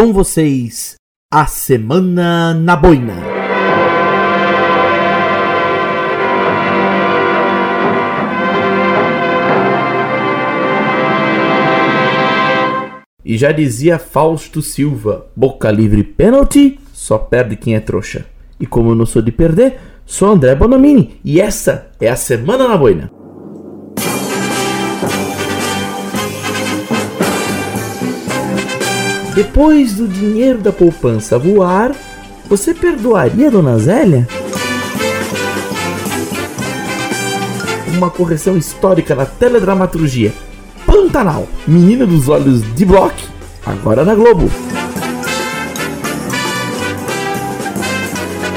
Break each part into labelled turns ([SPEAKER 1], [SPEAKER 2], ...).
[SPEAKER 1] Com vocês, a Semana na Boina. E já dizia Fausto Silva: boca livre pênalti, só perde quem é trouxa. E como eu não sou de perder, sou André Bonomini e essa é a Semana na Boina. Depois do dinheiro da poupança voar, você perdoaria Dona Zélia? Uma correção histórica na teledramaturgia. Pantanal, menina dos olhos de Block, agora na Globo.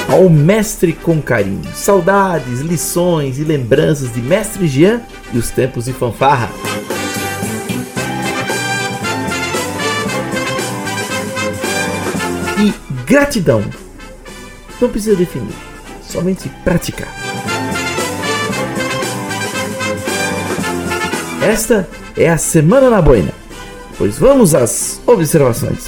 [SPEAKER 1] Ao mestre com carinho, saudades, lições e lembranças de Mestre Jean e os tempos de fanfarra. Gratidão. Não precisa definir, somente praticar. Esta é a Semana na Boina, pois vamos às observações.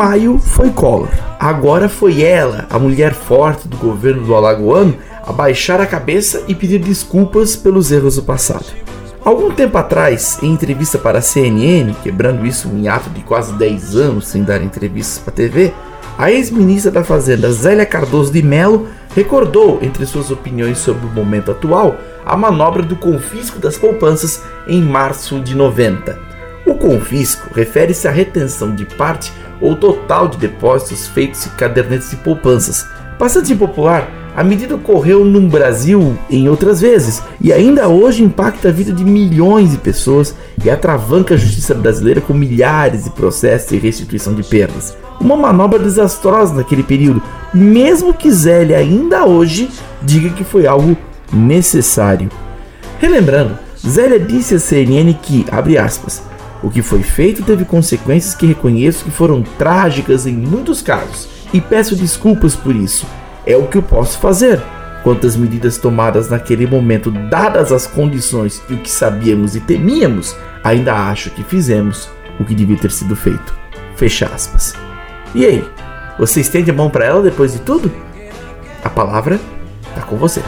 [SPEAKER 1] Maio foi Collor. Agora foi ela, a mulher forte do governo do Alagoano, a baixar a cabeça e pedir desculpas pelos erros do passado. Algum tempo atrás, em entrevista para a CNN, quebrando isso em ato de quase 10 anos sem dar entrevistas para a TV, a ex-ministra da Fazenda Zélia Cardoso de Mello recordou, entre suas opiniões sobre o momento atual, a manobra do confisco das poupanças em março de 90. O confisco refere-se à retenção de parte ou total de depósitos feitos em cadernetes de poupanças. Bastante impopular, a medida ocorreu no Brasil em outras vezes e ainda hoje impacta a vida de milhões de pessoas e atravanca a justiça brasileira com milhares de processos de restituição de perdas. Uma manobra desastrosa naquele período, mesmo que Zélia ainda hoje diga que foi algo necessário. Relembrando, Zélia disse à CNN que, abre aspas, o que foi feito teve consequências que reconheço que foram trágicas em muitos casos e peço desculpas por isso. É o que eu posso fazer. Quantas medidas tomadas naquele momento, dadas as condições e o que sabíamos e temíamos, ainda acho que fizemos o que devia ter sido feito. Fecha aspas. E aí, você estende a mão para ela depois de tudo? A palavra está com você.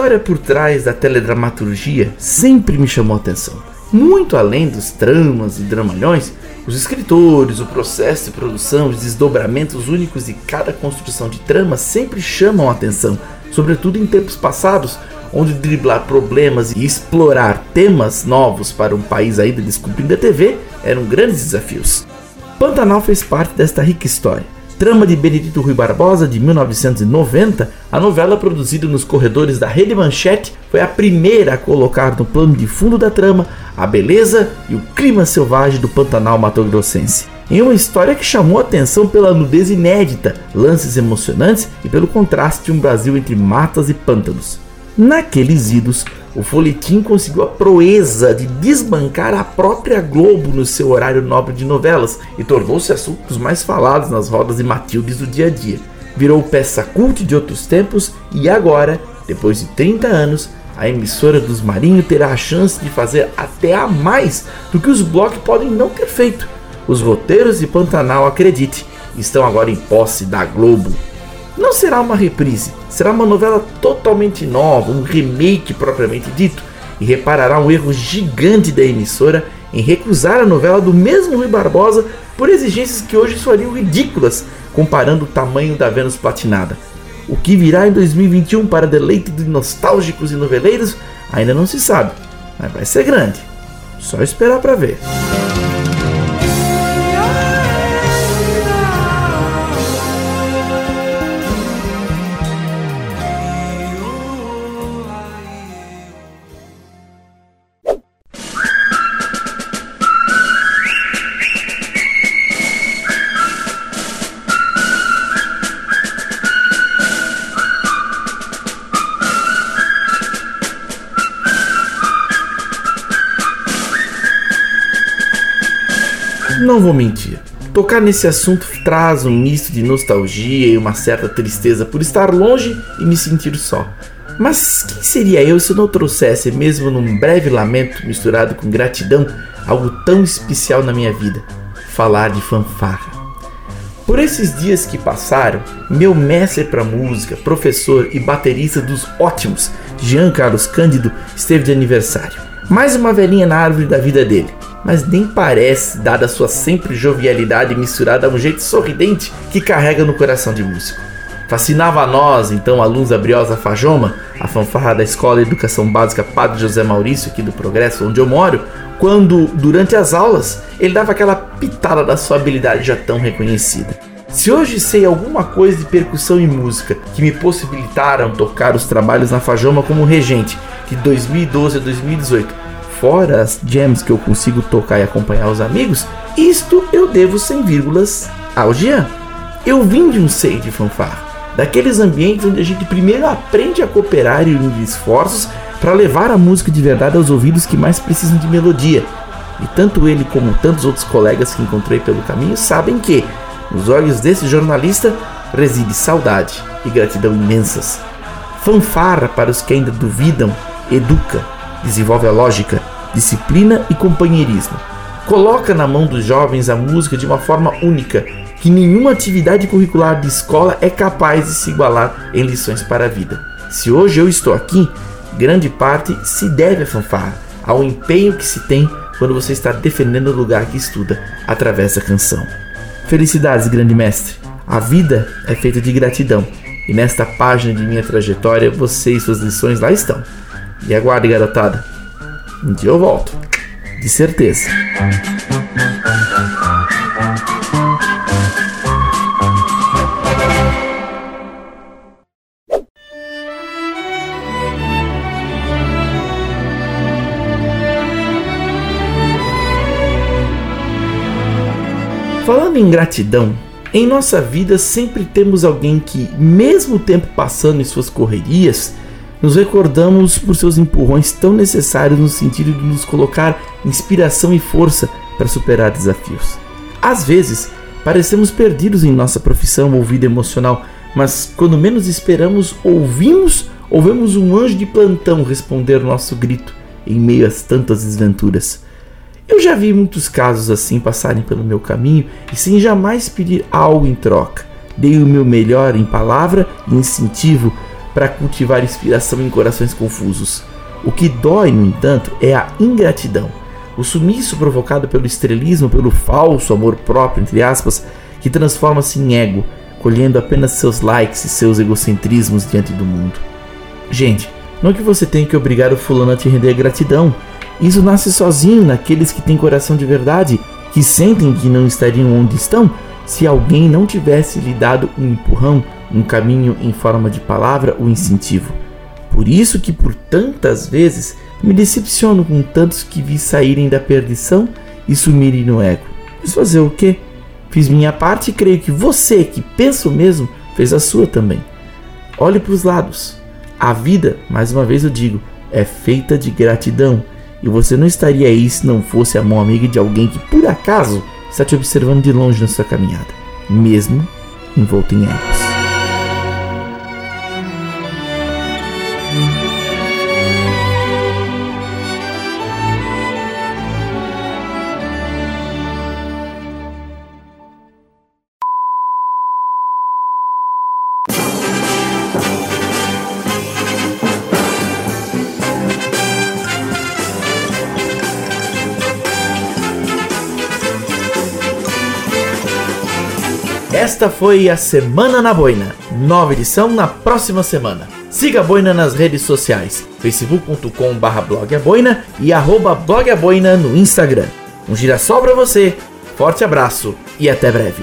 [SPEAKER 1] História por trás da teledramaturgia sempre me chamou a atenção. Muito além dos tramas e dramalhões, os escritores, o processo de produção, os desdobramentos únicos de cada construção de trama sempre chamam a atenção, sobretudo em tempos passados, onde driblar problemas e explorar temas novos para um país ainda descobrindo a TV eram grandes desafios. Pantanal fez parte desta rica história Trama de Benedito Rui Barbosa, de 1990, a novela produzida nos corredores da Rede Manchete foi a primeira a colocar no plano de fundo da trama a beleza e o clima selvagem do Pantanal Mato-Grossense. Em uma história que chamou atenção pela nudez inédita, lances emocionantes e pelo contraste de um Brasil entre matas e pântanos. Naqueles idos, o folhetim conseguiu a proeza de desbancar a própria Globo no seu horário nobre de novelas e tornou-se assunto dos mais falados nas rodas de Matildes do dia a dia. virou peça cult de outros tempos e agora, depois de 30 anos, a emissora dos Marinho terá a chance de fazer até a mais do que os blogs podem não ter feito. Os roteiros de Pantanal, acredite, estão agora em posse da Globo. Não será uma reprise, será uma novela totalmente nova, um remake propriamente dito, e reparará um erro gigante da emissora em recusar a novela do mesmo Rui Barbosa por exigências que hoje soariam ridículas, comparando o tamanho da Vênus platinada. O que virá em 2021 para deleite de nostálgicos e noveleiros ainda não se sabe, mas vai ser grande. Só esperar para ver. Não vou mentir. Tocar nesse assunto traz um misto de nostalgia e uma certa tristeza por estar longe e me sentir só. Mas quem seria eu se eu não trouxesse, mesmo num breve lamento misturado com gratidão, algo tão especial na minha vida? Falar de fanfarra. Por esses dias que passaram, meu mestre para música, professor e baterista dos ótimos, Jean Carlos Cândido, esteve de aniversário. Mais uma velhinha na árvore da vida dele mas nem parece, dada sua sempre jovialidade misturada a um jeito sorridente que carrega no coração de músico. Fascinava a nós, então, alunos da Briosa Fajoma, a fanfarra da Escola de Educação Básica Padre José Maurício, aqui do Progresso, onde eu moro, quando, durante as aulas, ele dava aquela pitada da sua habilidade já tão reconhecida. Se hoje sei alguma coisa de percussão e música que me possibilitaram tocar os trabalhos na Fajoma como regente de 2012 a 2018, fora as jams que eu consigo tocar e acompanhar os amigos, isto eu devo sem vírgulas ao Jean. Eu vim de um seio de fanfarra, daqueles ambientes onde a gente primeiro aprende a cooperar e unir esforços para levar a música de verdade aos ouvidos que mais precisam de melodia. E tanto ele como tantos outros colegas que encontrei pelo caminho sabem que, nos olhos desse jornalista, reside saudade e gratidão imensas. Fanfarra para os que ainda duvidam, educa, desenvolve a lógica, disciplina e companheirismo. Coloca na mão dos jovens a música de uma forma única, que nenhuma atividade curricular de escola é capaz de se igualar em lições para a vida. Se hoje eu estou aqui, grande parte se deve à fanfarra, ao empenho que se tem quando você está defendendo o lugar que estuda através da canção. Felicidades, grande mestre! A vida é feita de gratidão, e nesta página de minha trajetória você e suas lições lá estão. E aguarde, garotada. Um dia eu volto. De certeza. Falando em gratidão, em nossa vida sempre temos alguém que, mesmo o tempo passando em suas correrias, nos recordamos por seus empurrões tão necessários no sentido de nos colocar inspiração e força para superar desafios. Às vezes, parecemos perdidos em nossa profissão ou vida emocional, mas quando menos esperamos, ouvimos ou vemos um anjo de plantão responder nosso grito em meio a tantas desventuras. Eu já vi muitos casos assim passarem pelo meu caminho e sem jamais pedir algo em troca. Dei o meu melhor em palavra e incentivo para cultivar inspiração em corações confusos. O que dói, no entanto, é a ingratidão, o sumiço provocado pelo estrelismo, pelo falso amor próprio, entre aspas, que transforma-se em ego, colhendo apenas seus likes e seus egocentrismos diante do mundo. Gente, não que você tenha que obrigar o fulano a te render gratidão. Isso nasce sozinho naqueles que têm coração de verdade, que sentem que não estariam onde estão se alguém não tivesse lhe dado um empurrão, um caminho em forma de palavra ou incentivo. Por isso que por tantas vezes me decepciono com tantos que vi saírem da perdição e sumirem no ego. Mas fazer o quê? Fiz minha parte e creio que você que pensa o mesmo fez a sua também. Olhe para os lados. A vida, mais uma vez eu digo, é feita de gratidão. E você não estaria aí se não fosse a mão amiga de alguém que por acaso está te observando de longe na sua caminhada, mesmo envolto em erros. Esta foi a Semana na Boina. Nova edição na próxima semana. Siga a Boina nas redes sociais, facebook.com barra blogaboina e arroba blogaboina no Instagram. Um girassol para você, forte abraço e até breve.